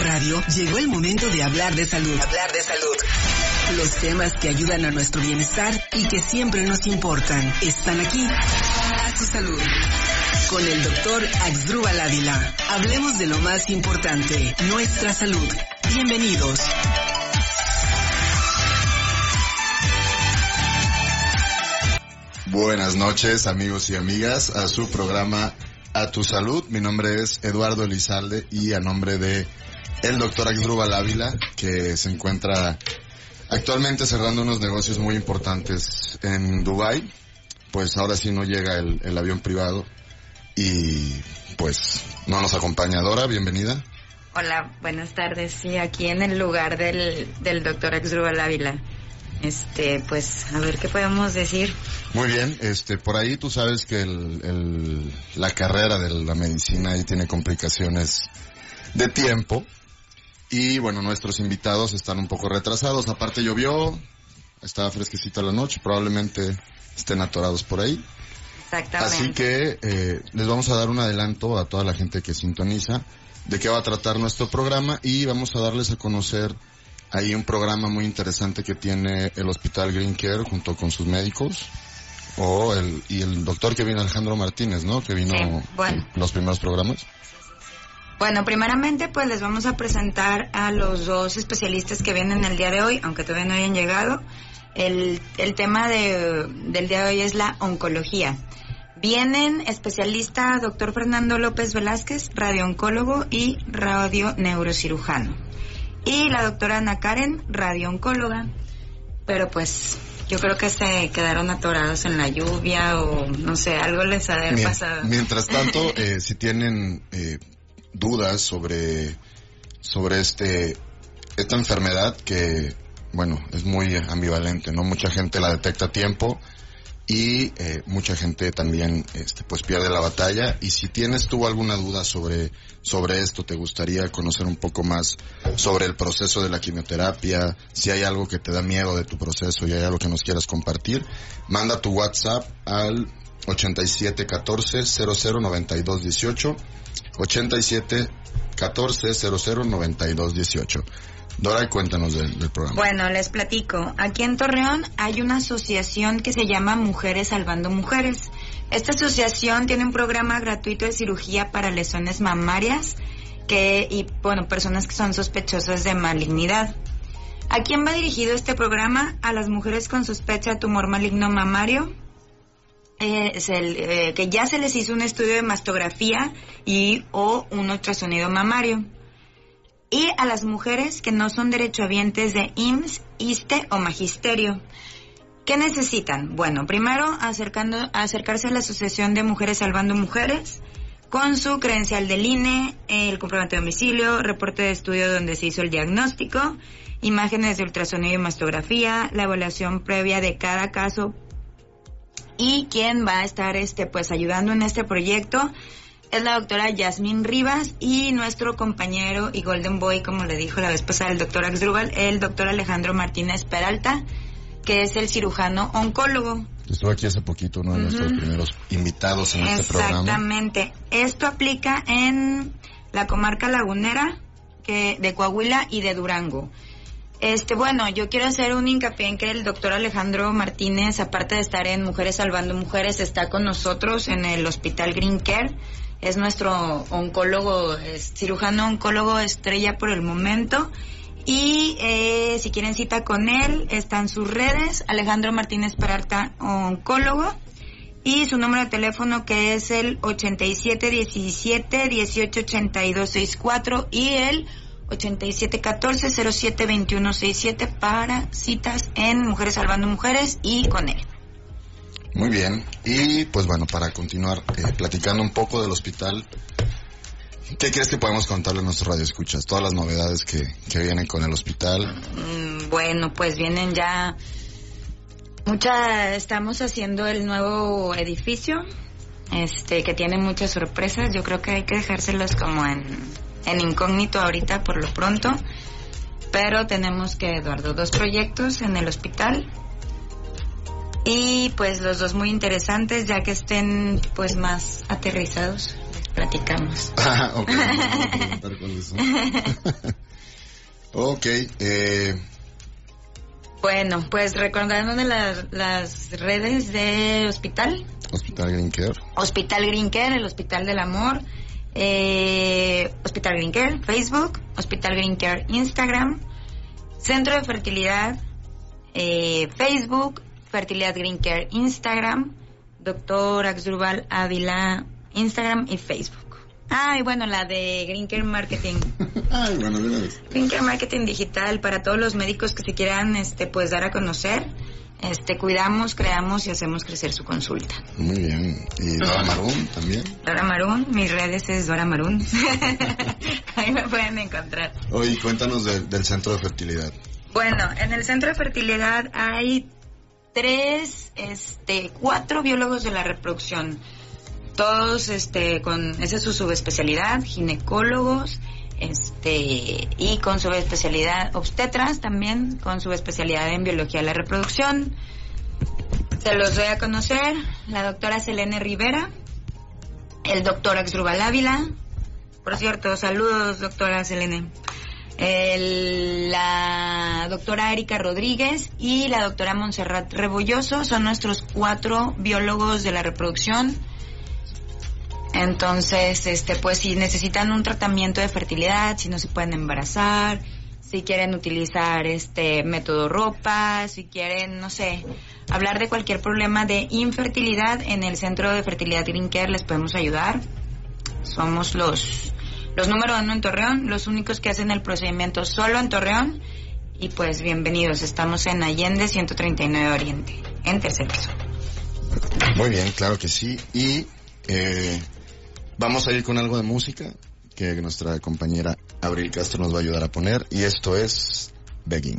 Radio llegó el momento de hablar de salud. Hablar de salud. Los temas que ayudan a nuestro bienestar y que siempre nos importan están aquí. A su salud. Con el doctor Axdrúbal Ávila. Hablemos de lo más importante, nuestra salud. Bienvenidos. Buenas noches amigos y amigas a su programa A Tu Salud. Mi nombre es Eduardo Elizalde y a nombre de el doctor Axdrúbal Ávila que se encuentra actualmente cerrando unos negocios muy importantes en Dubai. Pues ahora sí no llega el, el avión privado y pues no nos acompaña Dora, bienvenida. Hola, buenas tardes. Sí, aquí en el lugar del, del doctor Axdrúbal Ávila. Este, pues, a ver qué podemos decir. Muy bien, este, por ahí tú sabes que el, el, la carrera de la medicina ahí tiene complicaciones de tiempo. Y bueno, nuestros invitados están un poco retrasados. Aparte llovió, estaba fresquecita la noche, probablemente estén atorados por ahí. Exactamente. Así que eh, les vamos a dar un adelanto a toda la gente que sintoniza de qué va a tratar nuestro programa y vamos a darles a conocer ahí un programa muy interesante que tiene el Hospital Green Care junto con sus médicos o el y el doctor que vino Alejandro Martínez, ¿no? Que vino Sí, bueno. en los primeros programas. Bueno, primeramente, pues les vamos a presentar a los dos especialistas que vienen el día de hoy, aunque todavía no hayan llegado. El, el tema de, del día de hoy es la oncología. Vienen especialista doctor Fernando López Velázquez, radiooncólogo y radioneurocirujano. Y la doctora Ana Karen, radiooncóloga. Pero pues yo creo que se quedaron atorados en la lluvia o no sé, algo les ha de haber pasado. Mientras tanto, eh, si tienen eh, dudas sobre sobre este esta enfermedad que bueno es muy ambivalente, no mucha gente la detecta a tiempo y eh, mucha gente también este pues pierde la batalla. Y si tienes tú alguna duda sobre sobre esto te gustaría conocer un poco más sobre el proceso de la quimioterapia si hay algo que te da miedo de tu proceso y hay algo que nos quieras compartir manda tu WhatsApp al 8714 0092 18 87 14 00 92 18 Dora, cuéntanos del, del programa. Bueno, les platico. Aquí en Torreón hay una asociación que se llama Mujeres Salvando Mujeres. Esta asociación tiene un programa gratuito de cirugía para lesiones mamarias que, y, bueno, personas que son sospechosas de malignidad. ¿A quién va dirigido este programa? A las mujeres con sospecha de tumor maligno mamario, eh, es el, eh, que ya se les hizo un estudio de mastografía y o un ultrasonido mamario y a las mujeres que no son derechohabientes de IMSS, ISTE o Magisterio. ¿Qué necesitan? Bueno, primero acercando, acercarse a la Asociación de Mujeres Salvando Mujeres con su credencial del INE, el comprobante de domicilio, reporte de estudio donde se hizo el diagnóstico, imágenes de ultrasonido y mastografía, la evaluación previa de cada caso y quien va a estar este pues ayudando en este proyecto es la doctora Yasmín Rivas y nuestro compañero y Golden Boy, como le dijo la vez pasada el doctor Axdrúbal, el doctor Alejandro Martínez Peralta, que es el cirujano oncólogo. Estuvo aquí hace poquito, uno de nuestros primeros invitados en este programa. Exactamente. Esto aplica en la comarca lagunera que de Coahuila y de Durango. Este, bueno, yo quiero hacer un hincapié en que el doctor Alejandro Martínez, aparte de estar en Mujeres Salvando Mujeres, está con nosotros en el Hospital Green Care. Es nuestro oncólogo, es cirujano oncólogo estrella por el momento. Y eh, si quieren cita con él, están sus redes, Alejandro Martínez Peralta, oncólogo, y su número de teléfono que es el 8717-188264 y el 8714-072167 para citas en Mujeres Salvando Mujeres y con él. Muy bien. Y pues bueno, para continuar eh, platicando un poco del hospital, ¿qué crees que podemos contarle a nuestros radioescuchas? Todas las novedades que, que vienen con el hospital. Mm, Bueno, pues vienen ya mucha, estamos haciendo el nuevo edificio, este, que tiene muchas sorpresas. Yo creo que hay que dejárselos como en, en incógnito ahorita por lo pronto. Pero tenemos que, Eduardo, dos proyectos en el hospital. Y pues los dos muy interesantes ya que estén pues más aterrizados. platicamos. Ah, ok. ok, eh... Bueno, pues recordando de las redes de hospital. Hospital Green Care. Hospital Green Care, el Hospital del Amor. Eh, hospital Green Care, Facebook. Hospital Green Care, Instagram. Centro de Fertilidad, eh, Facebook. Fertilidad Green Care, Instagram. Doctor Axdrubal Ávila, Instagram y Facebook. Ah, y bueno, la de Green Care Marketing. Ay, bueno, Green Care Marketing Digital para todos los médicos que se quieran este, pues dar a conocer. Este, cuidamos, creamos y hacemos crecer su consulta. Muy bien. ¿Y Dora Marún también? Dora Marún, mis redes es Dora Marún. Ahí me pueden encontrar. Oye, cuéntanos del centro de fertilidad. Bueno, en el centro de fertilidad hay tres, este, cuatro biólogos de la reproducción todos este con esa es su subespecialidad, ginecólogos, este y con subespecialidad obstetras también con subespecialidad en biología de la reproducción. Se los doy a conocer, la doctora Selene Rivera, el doctor Axrubal Ávila, por cierto, saludos doctora Selene. la doctora Erika Rodríguez y la doctora Montserrat Rebolloso son nuestros cuatro biólogos de la reproducción entonces, este, pues si necesitan un tratamiento de fertilidad, si no se pueden embarazar, si quieren utilizar este método ropa, si quieren, no sé, hablar de cualquier problema de infertilidad en el Centro de Fertilidad Green les podemos ayudar. Somos los los número uno en Torreón, los únicos que hacen el procedimiento solo en Torreón. Y pues bienvenidos, estamos en Allende 139 Oriente, en tercer piso. Muy bien, claro que sí. Y eh, Vamos a ir con algo de música que nuestra compañera Abril Castro nos va a ayudar a poner y esto es Begging.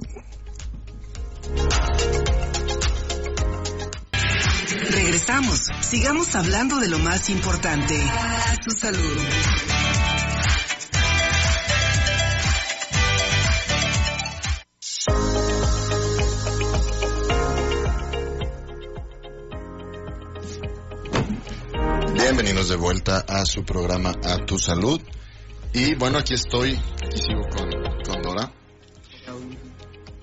Regresamos. Sigamos hablando de lo más importante. su salud. Bienvenidos de vuelta a su programa A Tu Salud. Y bueno, aquí estoy, aquí sigo con, Dora.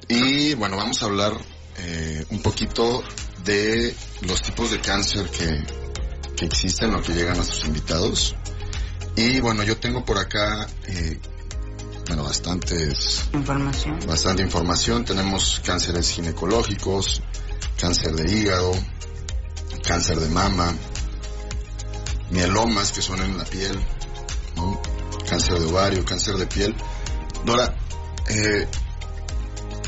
Y bueno, vamos a hablar eh, un poquito de los tipos de cáncer que, que existen o que llegan a sus invitados. Y bueno, yo tengo por acá, eh, bueno, bastantes... Información. Bastante información. Tenemos cánceres ginecológicos, cáncer de hígado, cáncer de mama, mielomas que son en la piel, cáncer de ovario, cáncer de piel. Dora, eh,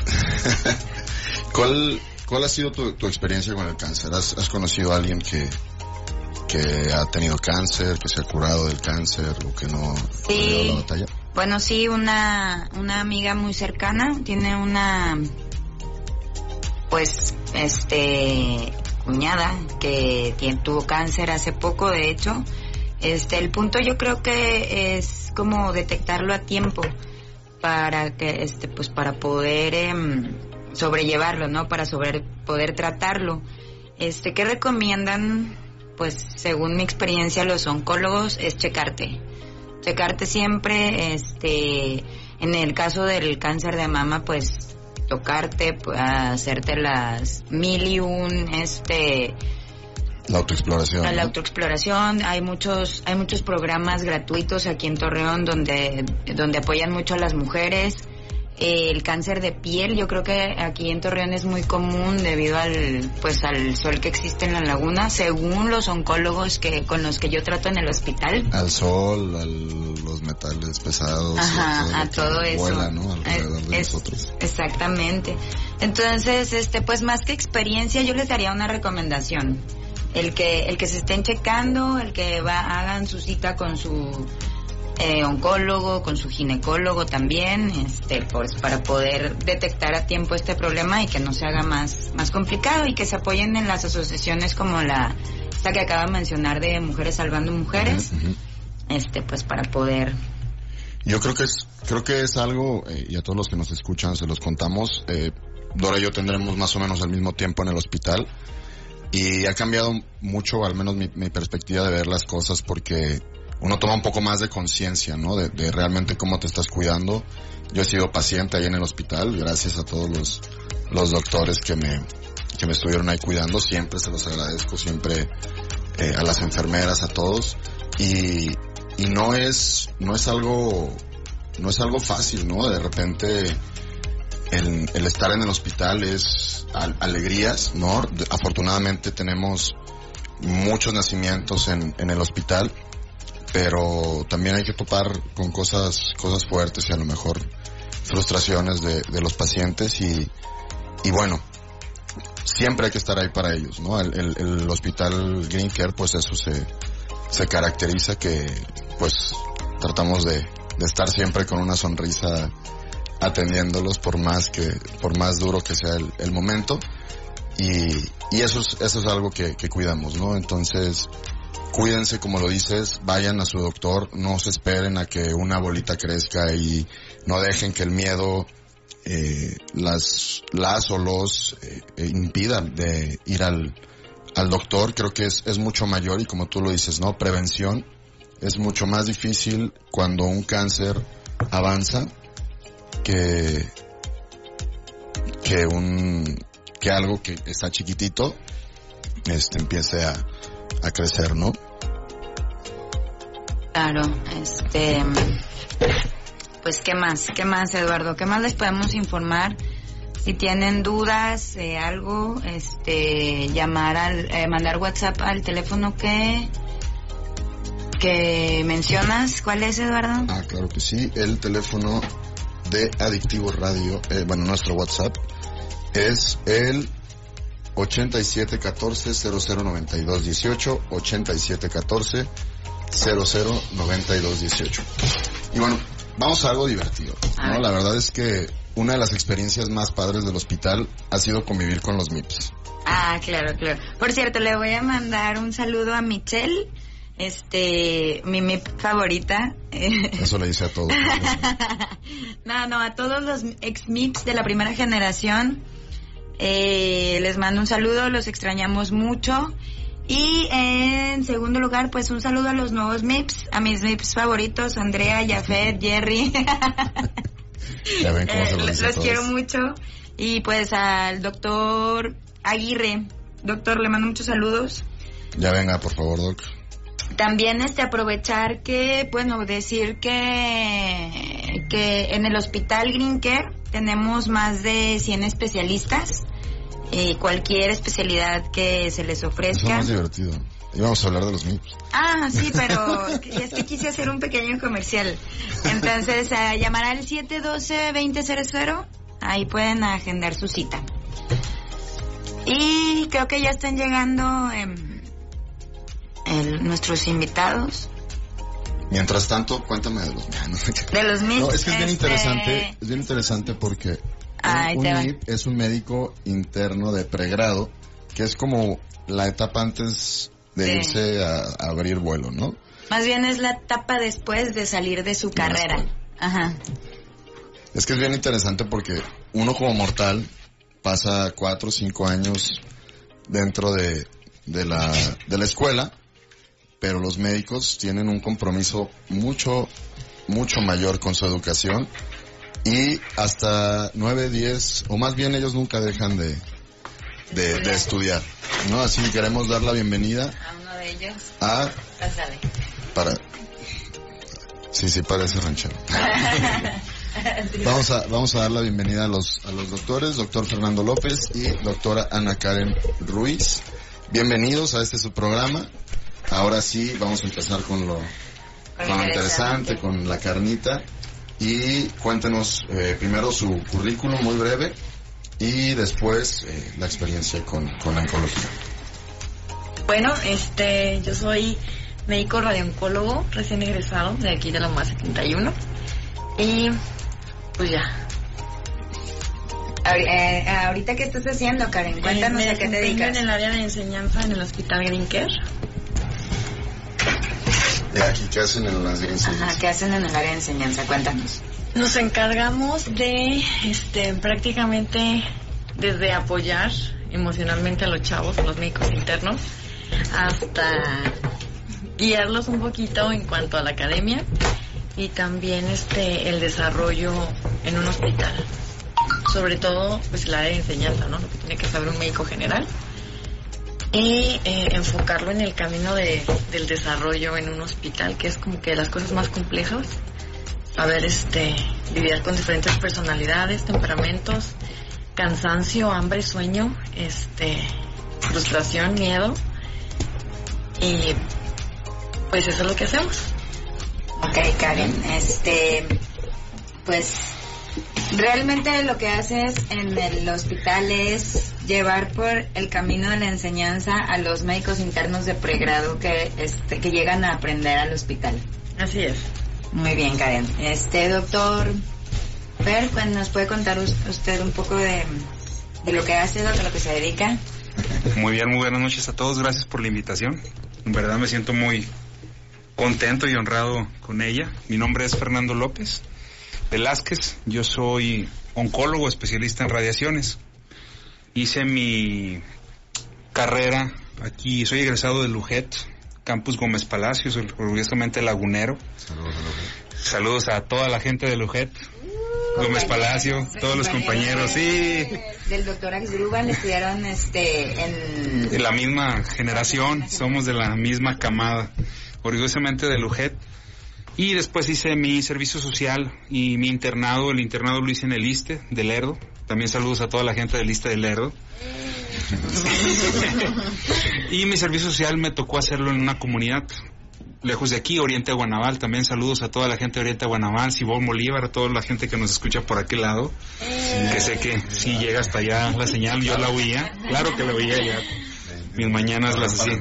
¿cuál, ¿cuál ha sido tu, experiencia con el cáncer? ¿Has, conocido a alguien que, que ha tenido cáncer, que se ha curado del cáncer o que no sí. la batalla? Bueno, sí, una, una amiga muy cercana tiene una, pues, este, cuñada que tuvo cáncer hace poco, de hecho. Este, el punto yo creo que es como detectarlo a tiempo para que, este, pues para poder em, sobrellevarlo, ¿no? Para sobre, poder tratarlo. Este, ¿qué recomiendan? Pues según mi experiencia los oncólogos es checarte. Checarte siempre, este, en el caso del cáncer de mama, pues tocarte, hacerte las mil y un, este... La autoexploración. La autoexploración. Hay muchos, hay muchos programas gratuitos aquí en Torreón donde, donde apoyan mucho a las mujeres el cáncer de piel, yo creo que aquí en Torreón es muy común debido al pues al sol que existe en la laguna, según los oncólogos que con los que yo trato en el hospital. Al sol, a los metales pesados, Ajá, a todo eso. Alrededor de nosotros. Exactamente. Entonces, este pues más que experiencia, yo les daría una recomendación. El que el que se estén checando, el que va hagan su cita con su eh, oncólogo, con su ginecólogo también, este, pues para poder detectar a tiempo este problema y que no se haga más, más complicado y que se apoyen en las asociaciones como la, esta que acaba de mencionar de Mujeres Salvando Mujeres, este, pues para poder yo creo que es, creo que es algo, eh, y a todos los que nos escuchan se los contamos, eh, Dora y yo tendremos más o menos al mismo tiempo en el hospital y ha cambiado mucho, al menos mi, mi perspectiva de ver las cosas porque uno toma un poco más de conciencia, ¿no? De, de, realmente cómo te estás cuidando. Yo he sido paciente ahí en el hospital, gracias a todos los, los doctores que me, que me estuvieron ahí cuidando, siempre se los agradezco, siempre eh, a las enfermeras, a todos. Y, y no es, no es algo, no es algo fácil, ¿no? De repente, el, estar en el hospital es al, alegrías, ¿no? Afortunadamente tenemos muchos nacimientos en, en el hospital, pero también hay que topar con cosas, cosas fuertes y a lo mejor frustraciones de, de los pacientes y, y bueno, siempre hay que estar ahí para ellos, ¿no? El, el, el hospital Green Care, pues eso se, se caracteriza que, pues, tratamos de, de estar siempre con una sonrisa atendiéndolos por más que, por más duro que sea el, el momento. Y, y eso es, eso es algo que, que cuidamos, ¿no? Entonces, cuídense como lo dices, vayan a su doctor, no se esperen a que una bolita crezca y no dejen que el miedo eh, las, las o los eh, impidan de ir al, al doctor. Creo que es, es mucho mayor y como tú lo dices, ¿no? Prevención es mucho más difícil cuando un cáncer avanza que, que un, que algo que está chiquitito, este, empiece a, a crecer, ¿no? Claro, este, pues qué más, qué más, Eduardo, qué más les podemos informar. Si tienen dudas, eh, algo, este, llamar al, eh, mandar WhatsApp al teléfono que que mencionas. ¿Cuál es, Eduardo? Ah, claro que sí. El teléfono de Adictivo Radio, eh, bueno, nuestro WhatsApp es el 8714-009218, 8714-009218. Y bueno, vamos a algo divertido, ¿no? La verdad es que una de las experiencias más padres del hospital ha sido convivir con los MIPS. Ah, claro, claro. Por cierto, le voy a mandar un saludo a Michelle, este, mi MIP favorita. Eso le dice a todos. no, no, a todos los ex MIPS de la primera generación. Eh, les mando un saludo, los extrañamos mucho. Y en segundo lugar, pues un saludo a los nuevos MIPS, a mis MIPS favoritos, Andrea, Jafet, Jerry. ya ven cómo se Eh, lo los quiero mucho. Y pues al doctor Aguirre. Doctor, le mando muchos saludos. Ya venga, por favor, Doc. También este aprovechar que, bueno, decir que, que en el hospital Green Care tenemos más de 100 especialistas. Y cualquier especialidad que se les Eso es ofrezca. más divertido. Íbamos a hablar de los MIPS. Ah, sí, pero es que quise hacer un pequeño comercial. Entonces, a llamar al 712-2000, ahí pueden agendar su cita. Y creo que ya están llegando em, el- nuestros invitados Mientras tanto, cuéntame de los ah, de los MIPS. No, es que es bien Este, interesante, es bien interesante porque un- Ahí un. MIP es un médico interno de pregrado, que es como la etapa antes de Sí. irse a, a abrir vuelo, ¿no? Más bien es la etapa después de salir de su De carrera. Ajá. Es que es bien interesante porque uno como mortal pasa cuatro o cinco años dentro de, de la, de la escuela, pero los médicos tienen un compromiso mucho, mucho mayor con su educación y hasta nueve, diez, o más bien ellos nunca dejan de, de, de estudiar, ¿no? Así que queremos dar la bienvenida A uno de ellos. a, Pásale. para, sí, sí parece ranchero. Vamos a, vamos a dar la bienvenida a los, a los doctores, doctor Fernando López y doctora Ana Karen Ruiz. Bienvenidos a este su programa. Ahora sí, vamos a empezar con lo, con lo interesante, con la carnita. Y cuéntenos eh, primero su currículum muy breve y después eh, la experiencia con, con la oncología. Bueno, este, yo soy médico radiooncólogo recién egresado de aquí de la UMA 71. Y pues ya. Eh, ahorita, ¿qué estás haciendo, Karen? Cuéntanos Eh, a qué te dedicas. en el área de enseñanza en el Hospital. ¿Y aquí qué hacen en las ciencias? Ajá, ¿qué hacen en el área de enseñanza? Cuéntanos. Nos encargamos de, este, prácticamente desde apoyar emocionalmente a los chavos, a los médicos internos, hasta guiarlos un poquito en cuanto a la academia y también este el desarrollo en un hospital. Sobre todo pues el área de enseñanza, ¿no? Lo que tiene que saber un médico general y eh, enfocarlo en el camino de, del desarrollo en un hospital, que es como que las cosas más complejas. A ver, este, lidiar con diferentes personalidades, temperamentos, cansancio, hambre, sueño, este, frustración, miedo. Y pues eso es lo que hacemos. Ok, Karen, este, pues realmente lo que haces en el hospital es llevar por el camino de la enseñanza a los médicos internos de pregrado que, este, que llegan a aprender al hospital. Así es. Muy bien, Karen. Este, doctor Fer, pues, ¿nos puede contar usted un poco de, de lo que hace, de lo que se dedica? Muy bien, muy buenas noches a todos. Gracias por la invitación. En verdad me siento muy contento y honrado con ella. Mi nombre es Fernando López Velázquez. Yo soy oncólogo especialista en radiaciones. Hice mi carrera aquí, soy egresado de Lujet, Campus Gómez Palacios, orgullosamente lagunero. Saludos, a toda la gente de Lujet. Gómez Palacio, todos los compañeros, sí. Del doctor Axgruban estudiaron este, en... De la misma generación, somos de la misma camada, orgullosamente de Lujet. Y después hice mi servicio social y mi internado, el internado lo hice en el ISTE de Lerdo. También saludos a toda la gente del ISTE de Lerdo. y mi servicio social me tocó hacerlo en una comunidad lejos de aquí, Oriente Guanaval. También saludos a toda la gente de Oriente Guanaval, Sibón Bolívar, a toda la gente que nos escucha por aquel lado. Que sé que si llega hasta allá la señal, yo la oía. Claro que la oía ya. Mis mañanas las hacía.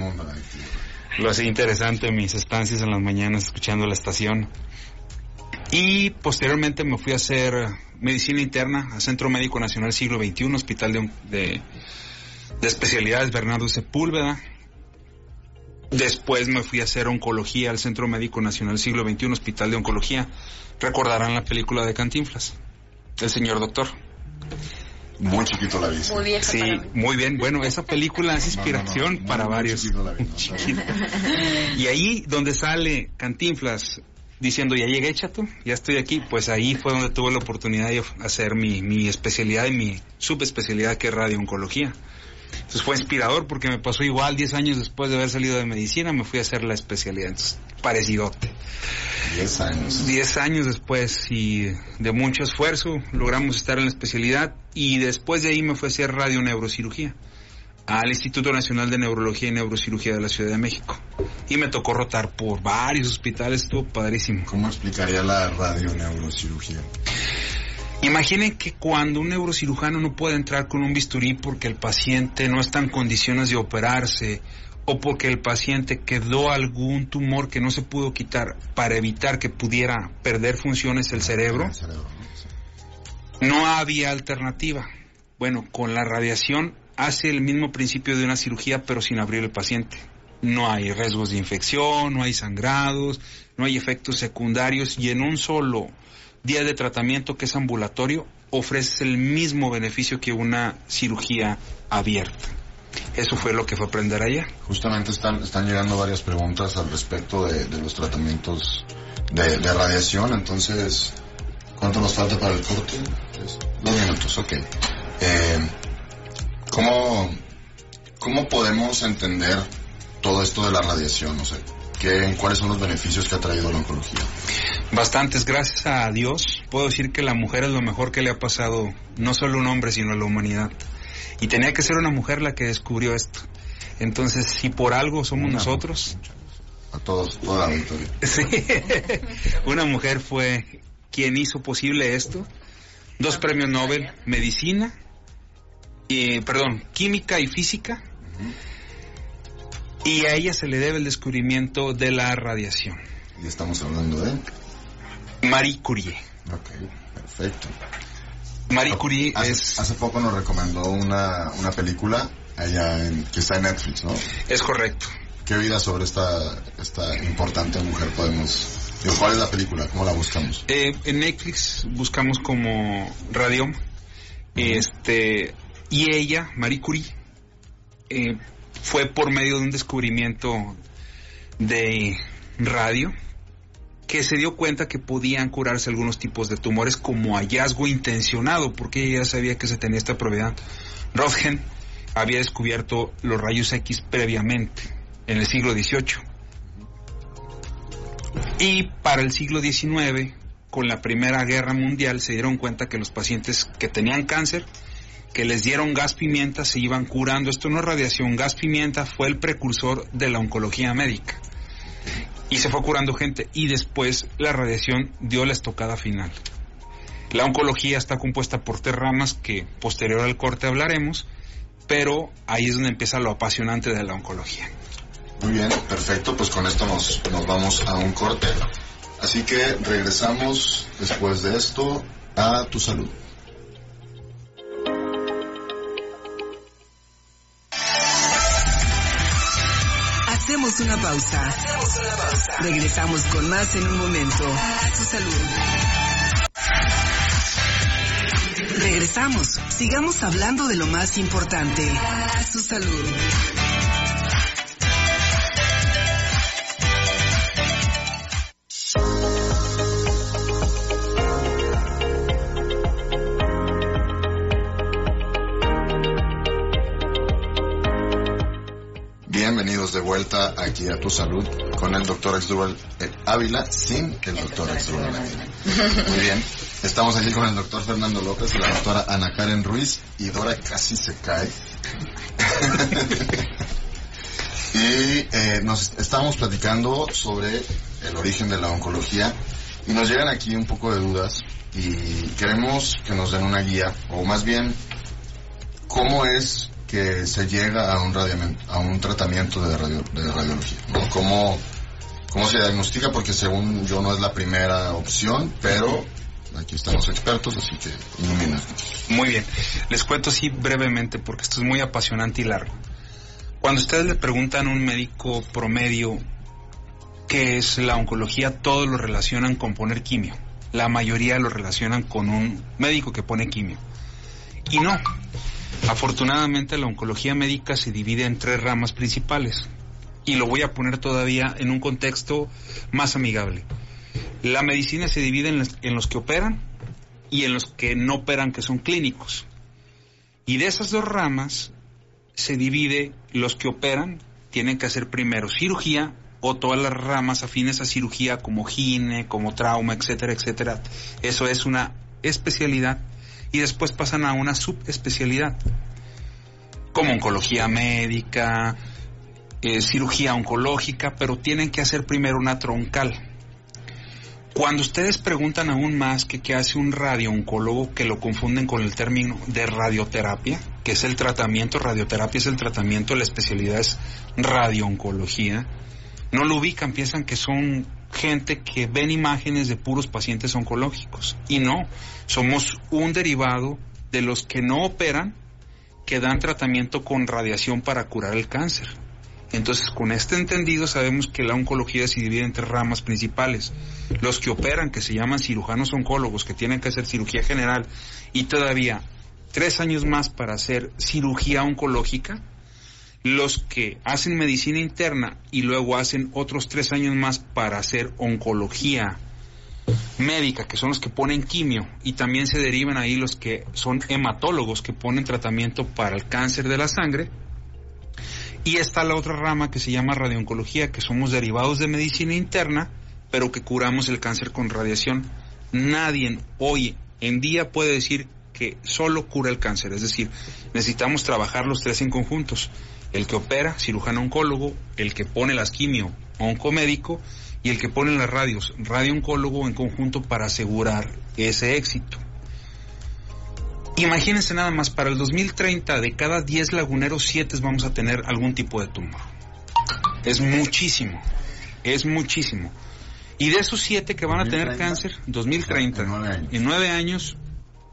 Lo hacía interesante mis estancias en las mañanas escuchando la estación. Y posteriormente me fui a hacer medicina interna al Centro Médico Nacional Siglo XXI, Hospital de, de, de Especialidades Bernardo Sepúlveda. Después me fui a hacer oncología al Centro Médico Nacional Siglo XXI, Hospital de Oncología. Recordarán la película de Cantinflas, El Señor Doctor. Muy chiquito la vista. Muy bien. Sí, muy bien. Bueno, esa película es inspiración No, no, no, para muy varios. chiquito la Chiquito. Y ahí donde sale Cantinflas diciendo ya llegué, chato, ya estoy aquí, pues ahí fue donde tuve la oportunidad de hacer mi, mi especialidad y mi subespecialidad que es radiooncología. Entonces fue inspirador porque me pasó igual 10 años después de haber salido de medicina, me fui a hacer la especialidad. Entonces, parecidote. 10 años. 10 años después y de mucho esfuerzo logramos estar en la especialidad y después de ahí me fui a hacer radioneurocirugía al Instituto Nacional de Neurología y Neurocirugía de la Ciudad de México. Y me tocó rotar por varios hospitales, estuvo padrísimo. ¿Cómo explicaría la radioneurocirugía? Imaginen que cuando un neurocirujano no puede entrar con un bisturí porque el paciente no está en condiciones de operarse o porque el paciente quedó algún tumor que no se pudo quitar para evitar que pudiera perder funciones el cerebro, no había alternativa. Bueno, con la radiación hace el mismo principio de una cirugía pero sin abrir el paciente. No hay riesgos de infección, no hay sangrados, no hay efectos secundarios y en un solo día de tratamiento que es ambulatorio ofrece el mismo beneficio que una cirugía abierta. Eso fue lo que fue aprender allá. Justamente están, están llegando varias preguntas al respecto de, los tratamientos de, radiación, entonces, ¿cuánto nos falta para el corte? Dos minutos, ok. Eh, ¿cómo, ¿Cómo podemos entender todo esto de la radiación? O sea, ¿qué, ¿cuáles son los beneficios que ha traído la oncología? Bastantes, gracias a Dios, puedo decir que la mujer es lo mejor que le ha pasado, no solo a un hombre, sino a la humanidad. Y tenía que ser una mujer la que descubrió esto. Entonces, si por algo somos Una nosotros, A todos, toda la victoria. Sí. Una mujer fue quien hizo posible esto. Dos premios Nobel, medicina, y, perdón, química y física. Y a ella se le debe el descubrimiento de la radiación. Y estamos hablando de... Marie Curie. Ok, perfecto. Marie Curie Hace, es, hace poco nos recomendó una, una película allá en, que está en Netflix, ¿no? es correcto. ¿Qué vida sobre esta, esta importante mujer podemos... ¿Cuál es la película? ¿Cómo la buscamos? Eh, en Netflix buscamos como Radium. Este, y ella, Marie Curie, eh, fue por medio de un descubrimiento de radio que se dio cuenta que podían curarse algunos tipos de tumores como hallazgo intencionado, porque ella ya sabía que se tenía esta propiedad. Röntgen había descubierto los rayos X previamente, en el siglo XVIII. Y para el siglo XIX, con la Primera Guerra Mundial, se dieron cuenta que los pacientes que tenían cáncer, que les dieron gas pimienta, se iban curando. Esto no es radiación, gas pimienta fue el precursor de la oncología médica. Y se fue curando gente y después la radiación dio la estocada final. La oncología está compuesta por tres ramas que posterior al corte hablaremos, pero ahí es donde empieza lo apasionante de la oncología. Muy bien, perfecto, pues con esto nos, nos vamos a un corte. Así que regresamos después de esto a tu salud. Hacemos una pausa. Regresamos con más en un momento. A tu salud. Regresamos. Sigamos hablando de lo más importante. A su salud. Vuelta aquí a Tu Salud con el doctor Exdual Ávila sin el doctor Exdual Muy bien, estamos aquí con el doctor Fernando López y la doctora Ana Karen Ruiz y Dora casi se cae. y eh, nos estamos platicando sobre el origen de la oncología y nos llegan aquí un poco de dudas y queremos que nos den una guía o más bien cómo es que se llega a un, a un tratamiento de, radio, de radiología, ¿no? ¿Cómo, ¿Cómo se diagnostica? Porque según yo no es la primera opción, pero aquí están los expertos, así que ilumina. Muy bien, les cuento así brevemente porque esto es muy apasionante y largo. Cuando ustedes le preguntan a un médico promedio qué es la oncología, todos lo relacionan con poner quimio. La mayoría lo relacionan con un médico que pone quimio. Y no, Afortunadamente la oncología médica se divide en tres ramas principales y lo voy a poner todavía en un contexto más amigable. La medicina se divide en los, que operan y en los que no operan, que son clínicos. Y de esas dos ramas se divide los que operan, tienen que hacer primero cirugía o todas las ramas afines a cirugía como gine, como trauma, etcétera, etcétera. Eso es una especialidad y después pasan a una subespecialidad, como oncología médica, eh, cirugía oncológica, pero tienen que hacer primero una troncal. Cuando ustedes preguntan aún más que qué hace un radiooncólogo, que lo confunden con el término de radioterapia, que es el tratamiento, radioterapia es el tratamiento, la especialidad es radiooncología, no lo ubican, piensan que son gente que ven imágenes de puros pacientes oncológicos. Y no, somos un derivado de los que no operan, que dan tratamiento con radiación para curar el cáncer. Entonces, con este entendido, sabemos que la oncología se divide en tres ramas principales. Los que operan, que se llaman cirujanos oncólogos, que tienen que hacer cirugía general, y todavía tres años más para hacer cirugía oncológica, los que hacen medicina interna y luego hacen otros tres años más para hacer oncología médica, que son los que ponen quimio, y también se derivan ahí los que son hematólogos, que ponen tratamiento para el cáncer de la sangre. Y está la otra rama que se llama radiooncología, que somos derivados de medicina interna, pero que curamos el cáncer con radiación. Nadie hoy en día puede decir que solo cura el cáncer, es decir, necesitamos trabajar los tres en conjuntos el que opera, cirujano oncólogo, el que pone las quimio, oncomédico, y el que pone las radios, radio-oncólogo en conjunto para asegurar ese éxito. Imagínense nada más, para el 2030 de cada 10 laguneros, 7 vamos a tener algún tipo de tumor. Es muchísimo, es muchísimo. Y de esos 7 que van a tener cáncer, 2030, en 9 años,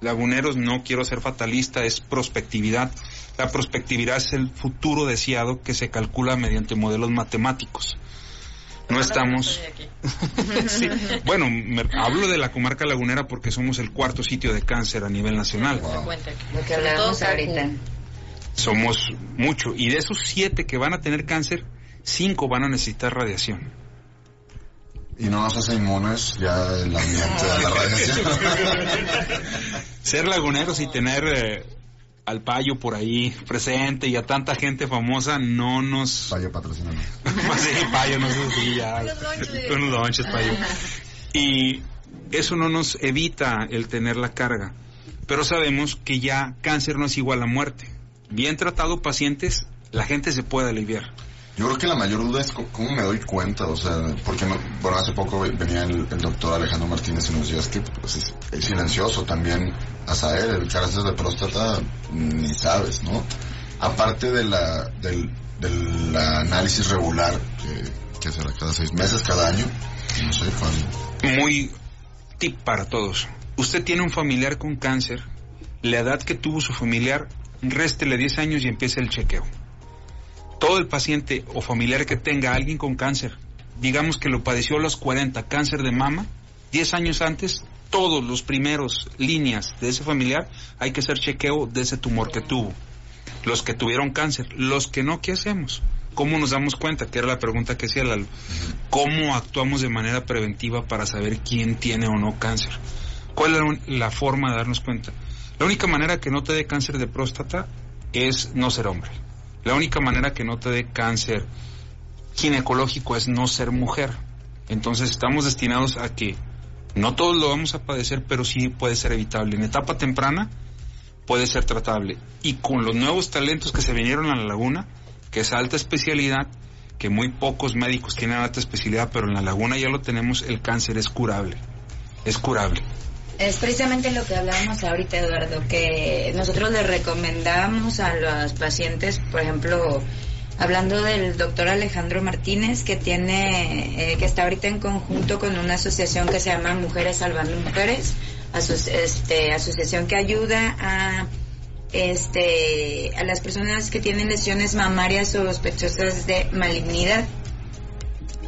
laguneros, no quiero ser fatalista, es prospectividad la prospectividad es el futuro deseado que se calcula mediante modelos matemáticos. No estamos. Bueno, hablo de la comarca lagunera porque somos el cuarto sitio de cáncer a nivel nacional. Lo que hablábamos ahorita. Somos mucho. Y de esos siete que van a tener cáncer, cinco van a necesitar radiación. Y no nos hace inmunes ya el ambiente de la radiación. Ser laguneros y tener eh, al payo por ahí presente y a tanta gente famosa no nos... Payo patrocinando. sí, payo, no sé si ya... Unos lonches, payo. Y eso no nos evita el tener la carga. Pero sabemos que ya cáncer no es igual a muerte. Bien tratado pacientes, la gente se puede aliviar. Yo creo que la mayor duda es cómo me doy cuenta, o sea, porque no, bueno, hace poco venía el, doctor Alejandro Martínez y nos decía que pues, es, silencioso también él, el cáncer de próstata ni sabes, ¿no? Aparte de la, del, del análisis regular que, que será cada seis meses, cada año, no sé. Muy tip para todos. Usted tiene un familiar con cáncer, la edad que tuvo su familiar, réstele 10 años y empiece el chequeo. Todo el paciente o familiar que tenga alguien con cáncer, digamos que lo padeció a los 40, cáncer de mama, 10 años antes, todos los primeros líneas de ese familiar hay que hacer chequeo de ese tumor que tuvo. Los que tuvieron cáncer, los que no, ¿qué hacemos? ¿Cómo nos damos cuenta? Que era la pregunta que hacía Lalo. ¿Cómo actuamos de manera preventiva para saber quién tiene o no cáncer? ¿Cuál es la, forma de darnos cuenta? La única manera que no te dé cáncer de próstata es no ser hombre. La única manera que no te dé cáncer ginecológico es no ser mujer. Entonces estamos destinados a que no todos lo vamos a padecer, pero sí puede ser evitable. En etapa temprana puede ser tratable. Y con los nuevos talentos que se vinieron a la laguna, que es alta especialidad, que muy pocos médicos tienen alta especialidad, pero en la laguna ya lo tenemos, el cáncer es curable. Es curable. Es precisamente lo que hablábamos ahorita, Eduardo, que nosotros le recomendamos a los pacientes, por ejemplo, hablando del doctor Alejandro Martínez, que tiene, eh, que está ahorita en conjunto con una asociación que se llama Mujeres Salvando Mujeres, este, asociación que ayuda a este a las personas que tienen lesiones mamarias o sospechosas de malignidad.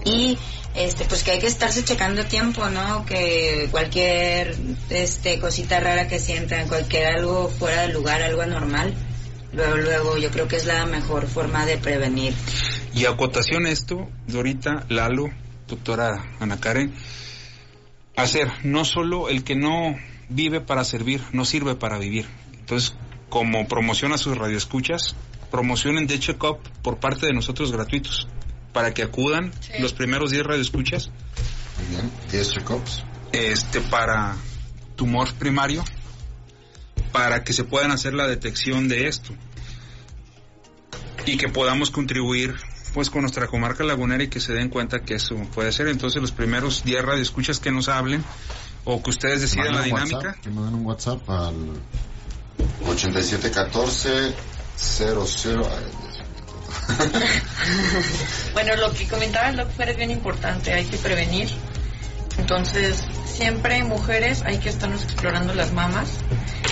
Y este pues que hay que estarse checando tiempo no que cualquier este cosita rara que sientan cualquier algo fuera de lugar algo anormal luego luego yo creo que es la mejor forma de prevenir. Y acotación a esto, Dorita, Lalo, doctora Ana Karen, hacer no solo el que no vive para servir, no sirve para vivir. Entonces, como promoción a sus radioescuchas, promocionen de check-up por parte de nosotros gratuitos, para que acudan los primeros 10 radioescuchas. Muy bien, 10 check-ups. este, para tumor primario, para que se puedan hacer la detección de esto y que podamos contribuir pues con nuestra comarca lagunera y que se den cuenta que eso puede ser. Entonces los primeros 10 radioescuchas que nos hablen o que ustedes decidan la Manden dinámica. WhatsApp, que me den un WhatsApp al 8714 00. ay, Bueno, lo que comentaba el doctor es bien importante, hay que prevenir. Entonces, siempre mujeres hay que estarnos explorando las mamas.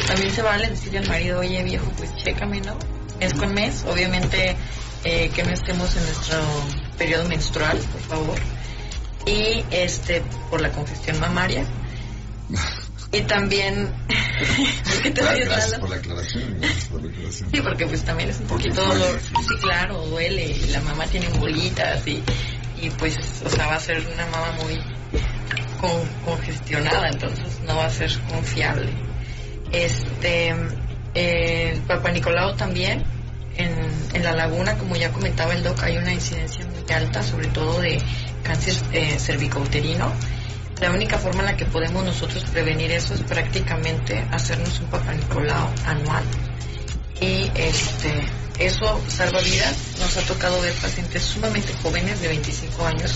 También se vale decirle al marido, oye viejo, pues chécame, ¿no? Mes con mes, obviamente eh, que no estemos en nuestro periodo menstrual, por favor. Y este, por la congestión mamaria. Y también... ¿Por qué te Gra- ríes, Gracias por la aclaración. Gracias por la aclaración. Sí, porque pues también es un Porque poquito duele. dolor. Sí, claro, duele. y La mamá tiene bolitas y, y pues, o sea, va a ser una mamá muy con- congestionada, entonces no va a ser confiable. Este, eh, el Papa Nicolau también, en, en la laguna, como ya comentaba el doc, hay una incidencia muy alta, sobre todo de cáncer eh, cervicouterino. La única forma en la que podemos nosotros prevenir eso es prácticamente hacernos un Papa Nicolau anual y este eso salva vidas. Nos ha tocado ver pacientes sumamente jóvenes de 25 años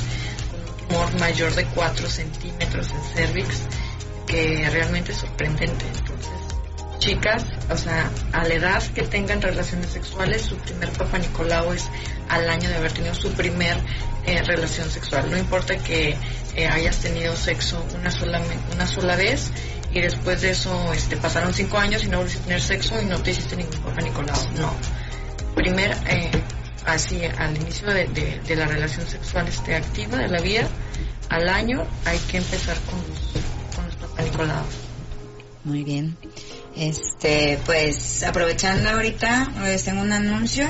con un tumor mayor de 4 centímetros en cervix, que realmente es sorprendente. Chicas, o sea, a la edad que tengan relaciones sexuales, su primer Papa Nicolau es al año de haber tenido su primer eh, relación sexual. No importa que eh, hayas tenido sexo una sola, una sola vez y después de eso este, pasaron cinco años y no volviste a tener sexo y no te hiciste ningún Papa Nicolau. No. Primer, eh, así, al inicio de, de- de la relación sexual este, activa de la vida, al año hay que empezar con los, con los Papa Nicolau. Muy bien. Este, pues aprovechando ahorita, les tengo un anuncio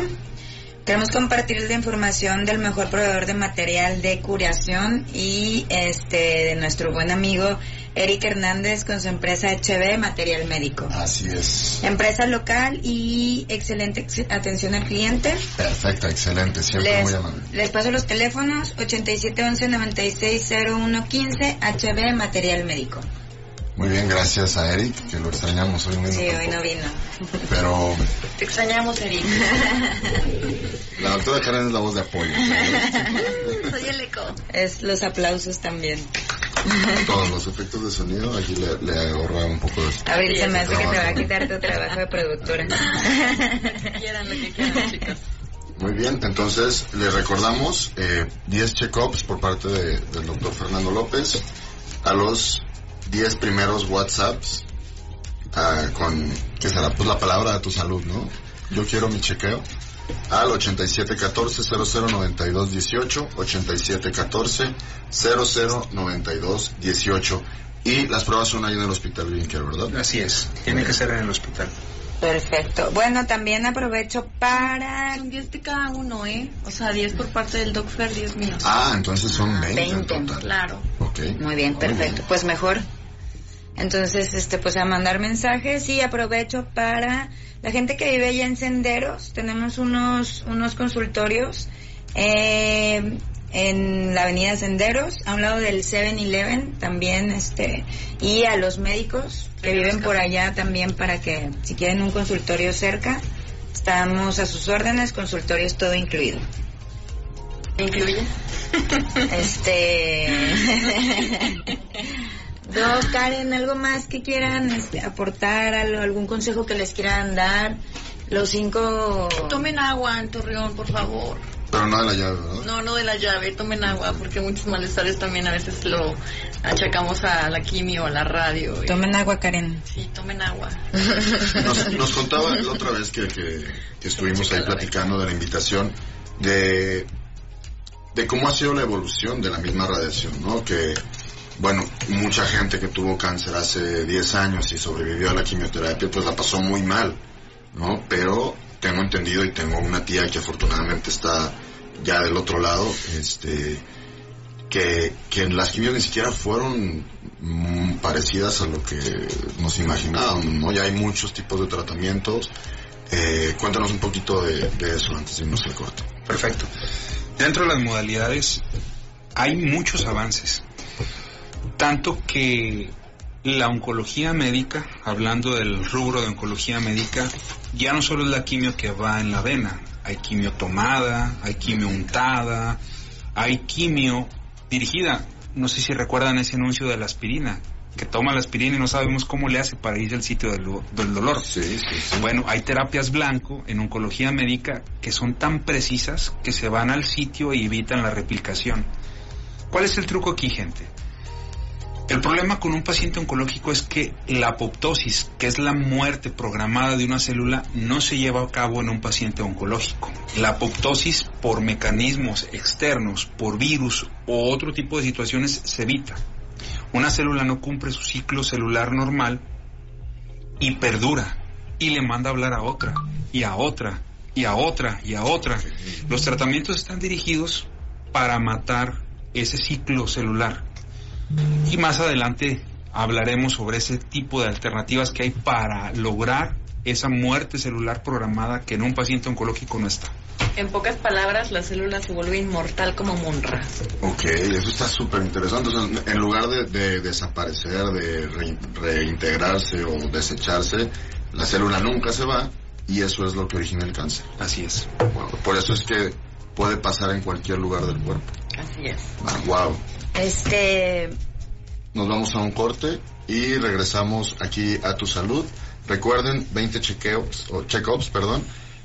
Queremos compartir la información del mejor proveedor de material de curación y este de nuestro buen amigo Eric Hernández con su empresa HB Material Médico. Así es. Empresa local y excelente ex- atención al cliente. Perfecta, excelente, siempre Les, muy amable. les paso los teléfonos 8711-960115 HB Material Médico. Muy bien, gracias a Eric, que lo extrañamos hoy mismo. Sí, hoy no vino. Pero Te extrañamos, Eric. la doctora Karen es la voz de apoyo. Soy el eco. Es los aplausos también. Todos los efectos de sonido, aquí le, le ahorra un poco de... Abril, se me hace que te va a quitar tu trabajo de productora. Quieran lo que quieran, chicos. Muy bien, entonces le recordamos eh, 10 check-ups por parte de- del doctor Fernando López a los 10 primeros WhatsApps ah, con, ¿qué será? Pues la palabra de tu salud, ¿no? Yo quiero mi chequeo al 8714-009218, 8714-009218 y las pruebas son ahí en el hospital Greencare, ¿verdad? Así es, tiene que ser en el hospital. Perfecto. Bueno, también aprovecho para... Son 10 de cada uno, ¿eh? O sea, 10 por parte del Doc Fer, 10 míos. Ah, entonces son 20, en 20, total. Claro. Ok. Muy bien, perfecto. Pues mejor. Entonces, este, pues a mandar mensajes y aprovecho para la gente que vive allá en Senderos. Tenemos unos, unos consultorios eh, en la avenida Senderos, a un lado del 7-Eleven también, este, y a los médicos que viven por allá también para que, si quieren un consultorio cerca, estamos a sus órdenes, consultorios todo incluido. ¿Incluye? Este. Doc, Karen, ¿algo más que quieran este, aportar? algo- ¿Algún consejo que les quieran dar? Los cinco. Tomen agua en Torreón, por favor. Pero no de la llave, ¿verdad? No, no de la llave, tomen agua, porque muchos malestares también a veces lo achacamos a la quimio, a la radio. y- Tomen agua, Karen. Sí, tomen agua. Nos, nos contaba la otra vez que, que- que estuvimos ahí platicando de la invitación de, de cómo ha sido la evolución de la misma radiación, ¿no? Que, bueno, mucha gente que tuvo cáncer hace 10 años y sobrevivió a la quimioterapia, pues la pasó muy mal, ¿no? Pero tengo entendido y tengo una tía que afortunadamente está ya del otro lado, este, que, que las quimios ni siquiera fueron mm, parecidas a lo que nos imaginábamos, ¿no? Ya hay muchos tipos de tratamientos. Eh, cuéntanos un poquito de, de eso antes de irnos al corte. Perfecto. Dentro de las modalidades hay muchos avances. Tanto que la oncología médica, hablando del rubro de oncología médica, ya no solo es la quimio que va en la vena, hay quimio tomada, hay quimio untada, hay quimio dirigida. No sé si recuerdan ese anuncio de la aspirina, que toma la aspirina y no sabemos cómo le hace para ir al sitio del, del dolor. Sí, sí, sí. Bueno, hay terapias blanco en oncología médica que son tan precisas que se van al sitio y evitan la replicación. ¿Cuál es el truco aquí, gente? El problema con un paciente oncológico es que la apoptosis, que es la muerte programada de una célula, no se lleva a cabo en un paciente oncológico. La apoptosis por mecanismos externos, por virus o otro tipo de situaciones se evita. Una célula no cumple su ciclo celular normal y perdura y le manda a hablar a otra y a otra y a otra y a otra. Los tratamientos están dirigidos para matar ese ciclo celular. Y más adelante hablaremos sobre ese tipo de alternativas que hay para lograr esa muerte celular programada que en un paciente oncológico no está. En pocas palabras, la célula se vuelve inmortal como Monra. Ok, eso está súper interesante. O sea, en lugar de, de desaparecer, de re- reintegrarse o desecharse, la célula nunca se va y eso es lo que origina el cáncer. Así es. Wow, Por eso es que puede pasar en cualquier lugar del cuerpo. Así es. Ah, wow. Este. Nos vamos a un corte y regresamos aquí a tu salud. Recuerden 20 chequeos o check-ups, perdón,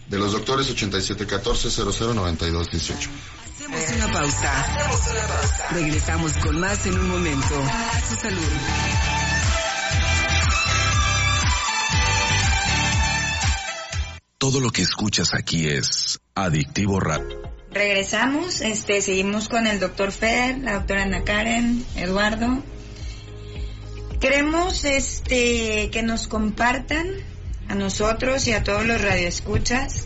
de los doctores 8714 009218. Hacemos una pausa. Regresamos con más en un momento. A su salud. Todo lo que escuchas aquí es Adictivo Radio. Regresamos, este, seguimos con el doctor Fer, la doctora Ana Karen, Eduardo. Queremos este, que nos compartan a nosotros y a todos los radioescuchas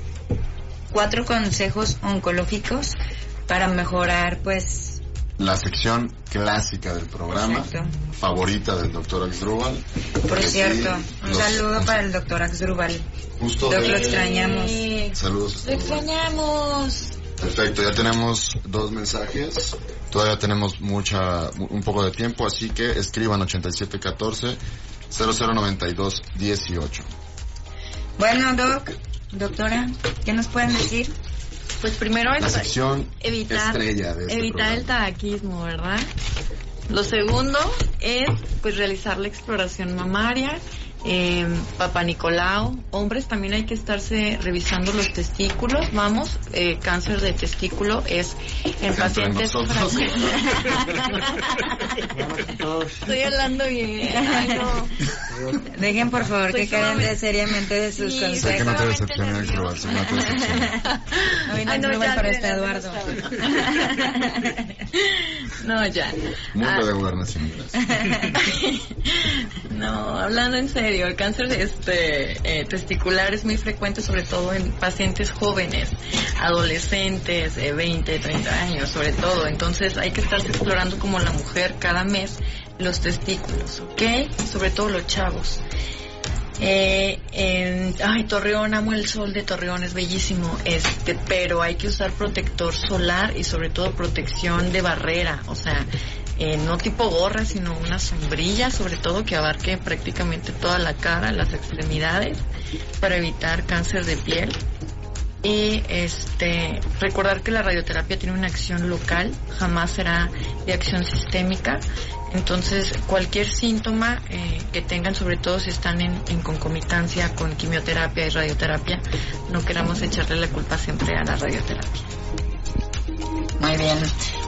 cuatro consejos oncológicos para mejorar, pues... La sección clásica del programa, Exacto. favorita del doctor Axdrúbal. Por cierto, sí, un los- saludo para el doctor Axdrúbal. Justo Doc, de- lo extrañamos. Saludos. Lo extrañamos. Perfecto, ya tenemos dos mensajes. Todavía tenemos mucha, un poco de tiempo, así que escriban 8714 0092 18. Bueno, Doc, doctora, ¿qué nos pueden decir? Pues primero La es sección evitar, estrella de este evitar el tabaquismo, ¿verdad? Lo segundo es pues realizar la exploración mamaria, eh, Papa Nicolau. Hombres también hay que estarse revisando los testículos. Vamos, eh, cáncer de testículo es en Entre pacientes. nosotros. Estoy hablando bien. Ay, no. Dejen por favor que Pues Karen dé seriamente de sus Sí, Sé que no te consejos. Axdrúbal, sé que no te. Hoy no Ay, no, ya, está ya, Eduardo. No, ya. Mundo Ah, de gobernación. No, hablando en serio, el cáncer este, eh, testicular es muy frecuente, sobre todo en pacientes jóvenes, adolescentes de 20, 30 años, sobre todo. Entonces hay que estarse explorando como la mujer cada mes los testículos, ¿ok? Sobre todo los chavos. Eh, en, ay, Torreón, amo el sol de Torreón, es bellísimo, este, pero hay que usar protector solar y sobre todo protección de barrera, o sea, eh, no tipo gorra, sino una sombrilla, sobre todo que abarque prácticamente toda la cara, las extremidades, para evitar cáncer de piel. Y este, recordar que la radioterapia tiene una acción local, jamás será de acción sistémica. Entonces, cualquier síntoma eh, que tengan, sobre todo si están en, en concomitancia con quimioterapia y radioterapia, no queramos echarle la culpa siempre a la radioterapia. Muy bien.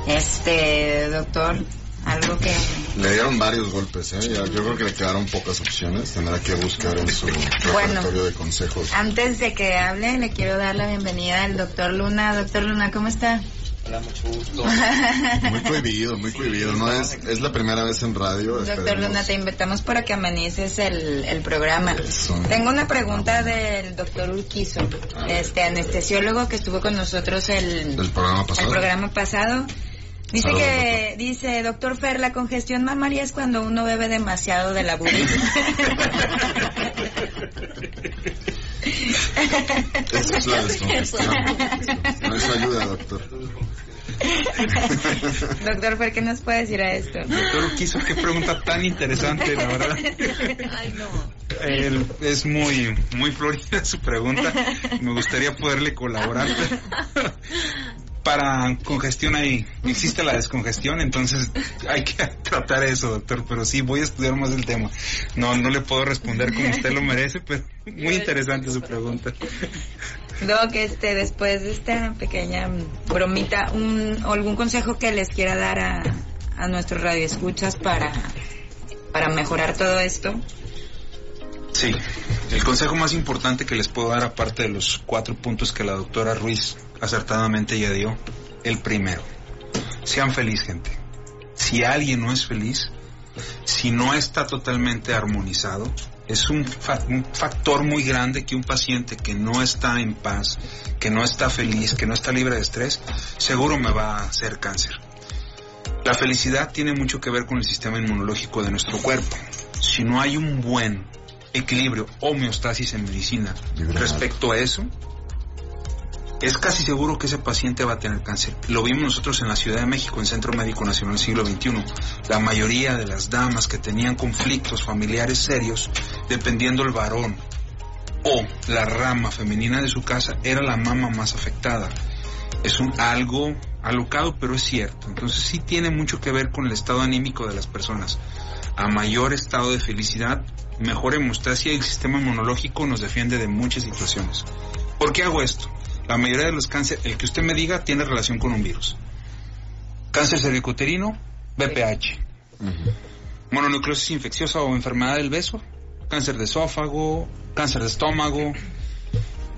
Este, doctor, algo que... Le dieron varios golpes, ¿eh? Ya- yo creo que le quedaron pocas opciones. Tendrá que buscar en su repertorio de consejos. Antes de que hable, le quiero dar la bienvenida al doctor Luna. Doctor Luna, ¿cómo está? Hola, mucho gusto. Muy cohibido, muy cohibido. No es, es la primera vez en radio. Doctor esperemos. Luna, te invitamos para que amenices el, el programa. Eso. Tengo una pregunta del doctor Urquizo, este anestesiólogo que estuvo con nosotros el, El programa el pasado. programa pasado. Dice Saludos, que, dice, doctor Fer, la congestión mamaria es cuando uno bebe demasiado de la bubi. Esa es la descongestión. No, Eso ayuda, doctor. doctor Fer, ¿qué nos puede decir a esto? Doctor Urquizo, qué pregunta tan interesante, la verdad. Ay, no. El- es muy, muy florida su pregunta. Me gustaría poderle colaborar. Para congestión hay, existe la descongestión, entonces hay que tratar eso, doctor. Pero sí, voy a estudiar más el tema. No, no le puedo responder como usted lo merece, pero muy interesante su pregunta. Doc, este, después de esta pequeña bromita, un, algún consejo que les quiera dar a, a nuestros radioescuchas para, para mejorar todo esto. Sí, el consejo más importante que les puedo dar, aparte de los cuatro puntos que la doctora Ruiz acertadamente ya dio, el primero, sean feliz gente. Si alguien no es feliz, si no está totalmente armonizado, es un, un factor muy grande que un paciente que no está en paz, que no está feliz, que no está libre de estrés, seguro me va a hacer cáncer. La felicidad tiene mucho que ver con el sistema inmunológico de nuestro cuerpo. Si no hay un buen equilibrio, homeostasis en medicina respecto a eso, es casi seguro que ese paciente va a tener cáncer. Lo vimos nosotros en la Ciudad de México, en Centro Médico Nacional Siglo XXI. La mayoría de las damas que tenían conflictos familiares serios, dependiendo el varón o la rama femenina de su casa, era la mama más afectada. Es un algo alocado, pero es cierto. Entonces sí tiene mucho que ver con el estado anímico de las personas. A mayor estado de felicidad, mejor hemostasia y el sistema inmunológico nos defiende de muchas situaciones. ¿Por qué hago esto? La mayoría de los cánceres, el que usted me diga, tiene relación con un virus. Cáncer cervicuterino, BPH. Mononucleosis infecciosa o enfermedad del beso, cáncer de esófago, cáncer de estómago,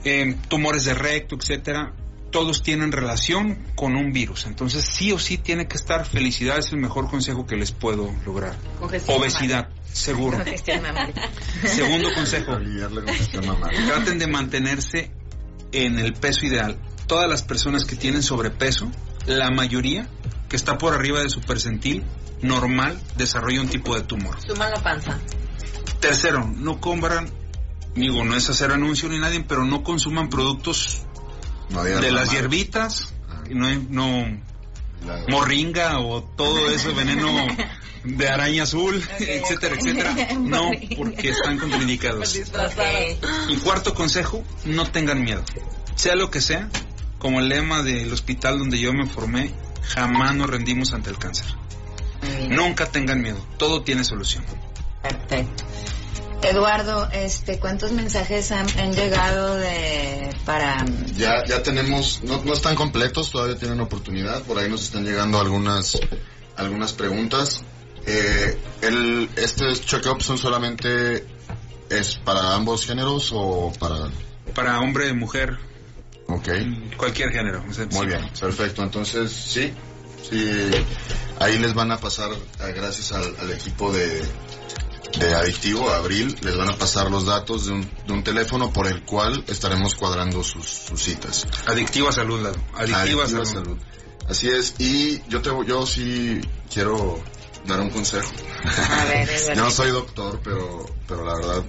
eh, tumores de recto, etcétera. Todos tienen relación con un virus. Entonces, sí o sí tiene que estar. Felicidad es el mejor consejo que les puedo lograr. Congestión Obesidad, seguro. Segundo consejo, traten de mantenerse en el peso ideal. Todas las personas que tienen sobrepeso, la mayoría que está por arriba de su percentil normal desarrolla un tipo de tumor. Suma la panza. Tercero, no compran, digo, no es hacer anuncio ni nadie, pero no consuman productos No de las hierbitas, Ah. no, no La- morringa o todo ese veneno de araña azul, etcétera, etcétera. No, porque están contraindicados. Y cuarto consejo, no tengan miedo. Sea lo que sea, como el lema del hospital donde yo me formé, jamás nos rendimos ante el cáncer. Nunca tengan miedo, todo tiene solución. Perfecto. Eduardo, este, ¿cuántos mensajes han, han llegado de para Ya, ya tenemos, no, no están completos, todavía tienen oportunidad. Por ahí nos están llegando algunas, algunas preguntas. Eh, el, ¿Estos check-ups son solamente es para ambos géneros o para...? Para hombre, mujer, Ok, cualquier género. o sea, muy sí. bien, perfecto. Entonces, sí, sí, ahí les van a pasar, eh, gracias al, al equipo de, de Adictivo, Abril, les van a pasar los datos de un, de un teléfono por el cual estaremos cuadrando sus, sus citas. Adictiva salud, Lalo. Adictiva, Adictiva salud. salud. Así es, y yo te, yo sí quiero dar un consejo. A ver, yo no soy doctor, pero, pero la verdad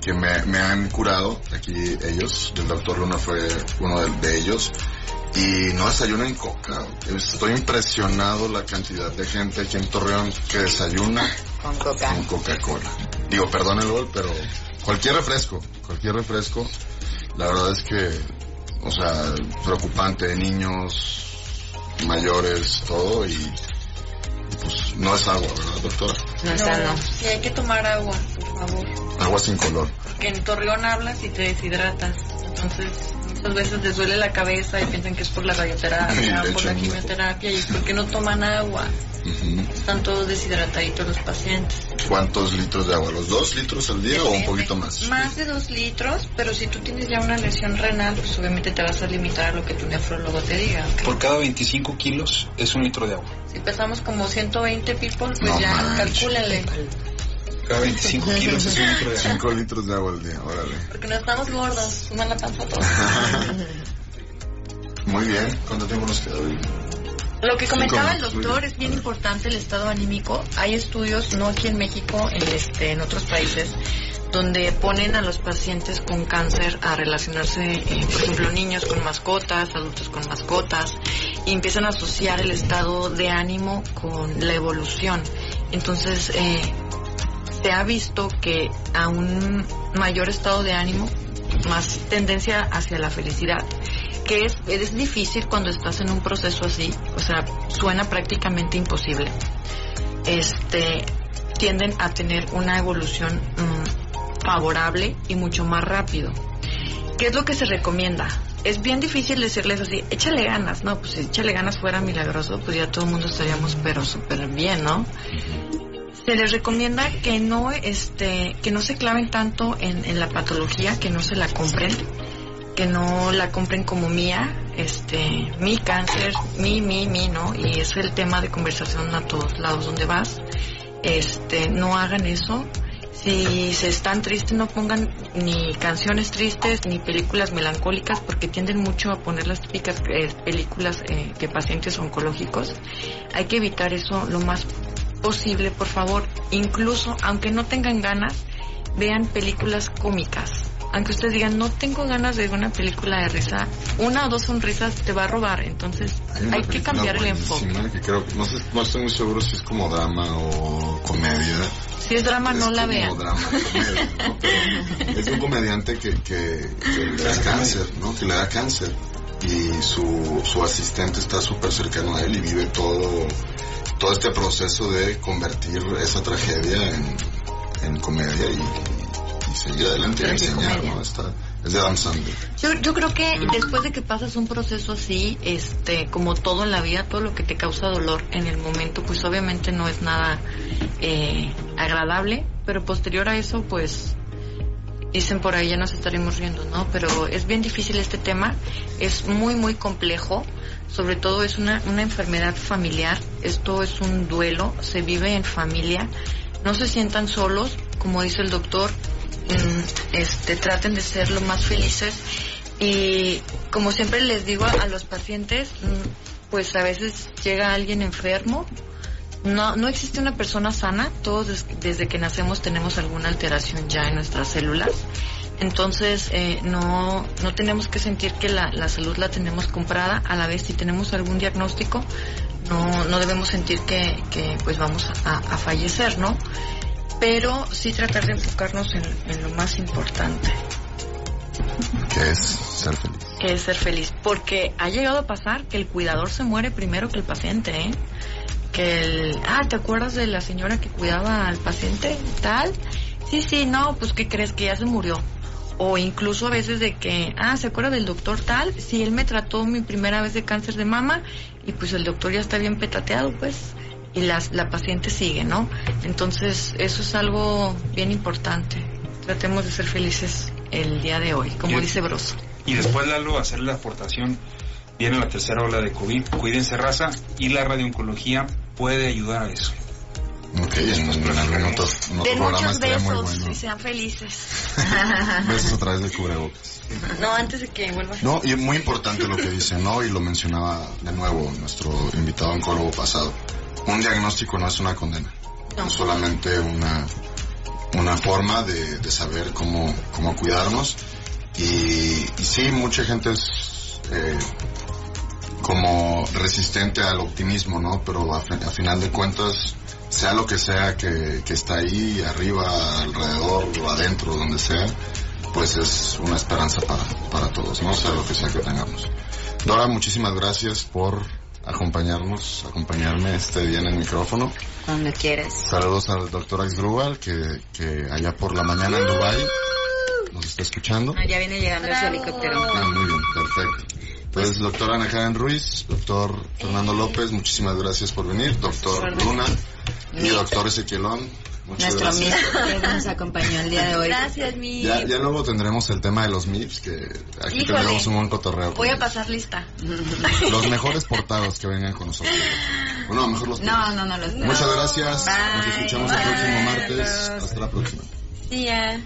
que me, me han curado aquí ellos. El doctor Luna fue uno de, de ellos. Y no desayunen coca. Estoy impresionado la cantidad de gente aquí en Torreón que desayuna con coca? con Coca-Cola. Digo, perdón el gol, pero cualquier refresco, cualquier refresco, la verdad es que, o sea, preocupante de niños, mayores, todo, y pues no es agua, ¿verdad, doctora? No, está, no. Sí, hay que tomar agua, por favor. Agua sin color. Porque en Torreón hablas y te deshidratas. Entonces, muchas veces les duele la cabeza y piensan que es por la radioterapia, por la quimioterapia y es porque no toman agua. Ujú. Están todos deshidrataditos los pacientes. ¿Cuántos litros de agua? ¿Los dos litros al día o un poquito más? Más de dos litros, pero si tú tienes ya una lesión renal, pues obviamente te vas a limitar a lo que tu nefrólogo te diga. ¿ok? Por cada 25 kilos es un litro de agua. Si pesamos como 120 people, pues No ya manches. calcúlenle. Cada 25 kilos es un litro de agua. Cinco litros de agua al día, órale. Porque no estamos gordos, suman la panza a todos. Muy bien, ¿cuánto tiempo nos queda hoy? Lo que comentaba el doctor es bien importante el estado anímico. Hay estudios, no aquí en México, en, este, en otros países, donde ponen a los pacientes con cáncer a relacionarse, eh, por ejemplo, niños con mascotas, adultos con mascotas, y empiezan a asociar el estado de ánimo con la evolución. Entonces, eh, se ha visto que a un mayor estado de ánimo, más tendencia hacia la felicidad, que es, es difícil cuando estás en un proceso así, o sea, suena prácticamente imposible. Este, tienden a tener una evolución mm, favorable y mucho más rápido. ¿Qué es lo que se recomienda? Es bien difícil decirles así, échale ganas, no, pues si échale ganas fuera milagroso, pues ya todo el mundo estaríamos pero súper bien, ¿no? Se les recomienda que no, este, que no se claven tanto en, en la patología, que no se la compren, que no la compren como mía, este, mi cáncer, mi, mi, mi, ¿no? Y es el tema de conversación a todos lados donde vas. Este, no hagan eso. Si se están tristes, no pongan ni canciones tristes ni películas melancólicas porque tienden mucho a poner las típicas eh, películas eh, de pacientes oncológicos. Hay que evitar eso lo más posible, por favor. Incluso, aunque no tengan ganas, vean películas cómicas. Aunque ustedes digan, no tengo ganas de ver una película de risa, una o dos sonrisas te va a robar. Entonces, hay que cambiar el enfoque. Que creo, no, sé, no estoy muy seguro si es como drama o comedia. Si es drama, no la vean. drama, comedia, ¿no? Pero es un comediante que, que, que le da cáncer, ¿no? Que le da cáncer. Y su, su asistente está súper cercano a él y vive todo, todo este proceso de convertir esa tragedia en, en comedia y, y seguir adelante y enseñar. ¿no? Está, es de Adam Sandler. Yo, yo creo que después de que pasas un proceso así, este, como todo en la vida, todo lo que te causa dolor en el momento, pues obviamente no es nada eh, agradable, pero posterior a eso, pues dicen por ahí ya nos estaremos riendo, ¿no? Pero es bien difícil este tema, es muy, muy complejo, sobre todo es una, una enfermedad familiar, esto es un duelo, se vive en familia, no se sientan solos, como dice el doctor, mm, este, traten de ser lo más felices. Y como siempre les digo a los pacientes, mm, pues a veces llega alguien enfermo. No, no existe una persona sana, todos des- desde que nacemos tenemos alguna alteración ya en nuestras células. Entonces, eh, no, no tenemos que sentir que la, la salud la tenemos comprada. A la vez, si tenemos algún diagnóstico, no, no debemos sentir que, que pues vamos a, a fallecer, ¿no? Pero sí tratar de enfocarnos en, en lo más importante, Que es ser feliz. que es ser feliz. Porque ha llegado a pasar que el cuidador se muere primero que el paciente, ¿eh? Que el, ah, ¿te acuerdas de la señora que cuidaba al paciente? Tal. Sí, sí, no, pues ¿qué crees que ya se murió? O incluso a veces de que, ah, ¿se acuerda del doctor tal? Sí, él me trató mi primera vez de cáncer de mama y pues el doctor ya está bien petateado, pues. Y las, la paciente sigue, ¿no? Entonces, eso es algo bien importante. Tratemos de ser felices el día de hoy, como Y- dice Broso. Y después, Lalo, hacerle la aportación. Viene la tercera ola de COVID. Cuídense, raza. Y la radiooncología puede ayudar a eso. Ok, en, en algún otro, en otro Den programa muchos estaría muy besos bueno. y sean felices. Besos a través del cubrebocas. No, antes de que vuelva. No, y es muy importante lo que dice, ¿no? Y lo mencionaba de nuevo nuestro invitado oncólogo pasado. Un diagnóstico no es una condena. No. Es solamente una, una forma de, de saber cómo, cómo cuidarnos. Y, y sí, mucha gente es eh, como resistente al optimismo, ¿no? Pero a, a final de cuentas, sea lo que sea que, que está ahí, arriba, alrededor, adentro, donde sea, pues es una esperanza para, para todos, ¿no? Sea lo que sea que tengamos. Dora, muchísimas gracias por acompañarnos, acompañarme este día en el micrófono. Cuando quieras. Saludos al doctor Axdrubal, que, que allá por la mañana en Dubai nos está escuchando. Ah, ya viene llegando su helicóptero. Ah, muy bien, perfecto. Pues, doctora Ana Karen Ruiz, doctor Fernando López, muchísimas gracias por venir. Doctor Luna y doctor Ezequielón, muchas Nuestro que nos acompañó el día de hoy. Gracias, mi. Ya, ya luego tendremos el tema de los MIPS, que aquí Híjole. tendremos un buen cotorreo. Voy a pasar lista. Los mejores portados que vengan con nosotros. Bueno, mejor los No, no, no, los Muchas gracias. Nos Bye. escuchamos el próximo martes. Hasta la próxima. Sí, ya.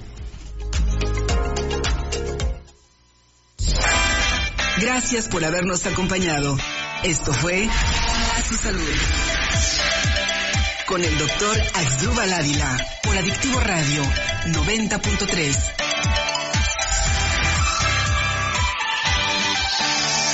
Gracias por habernos acompañado. Esto fue A su salud. Con el doctor Axdrúbal Ávila por Adictivo Radio 90.3.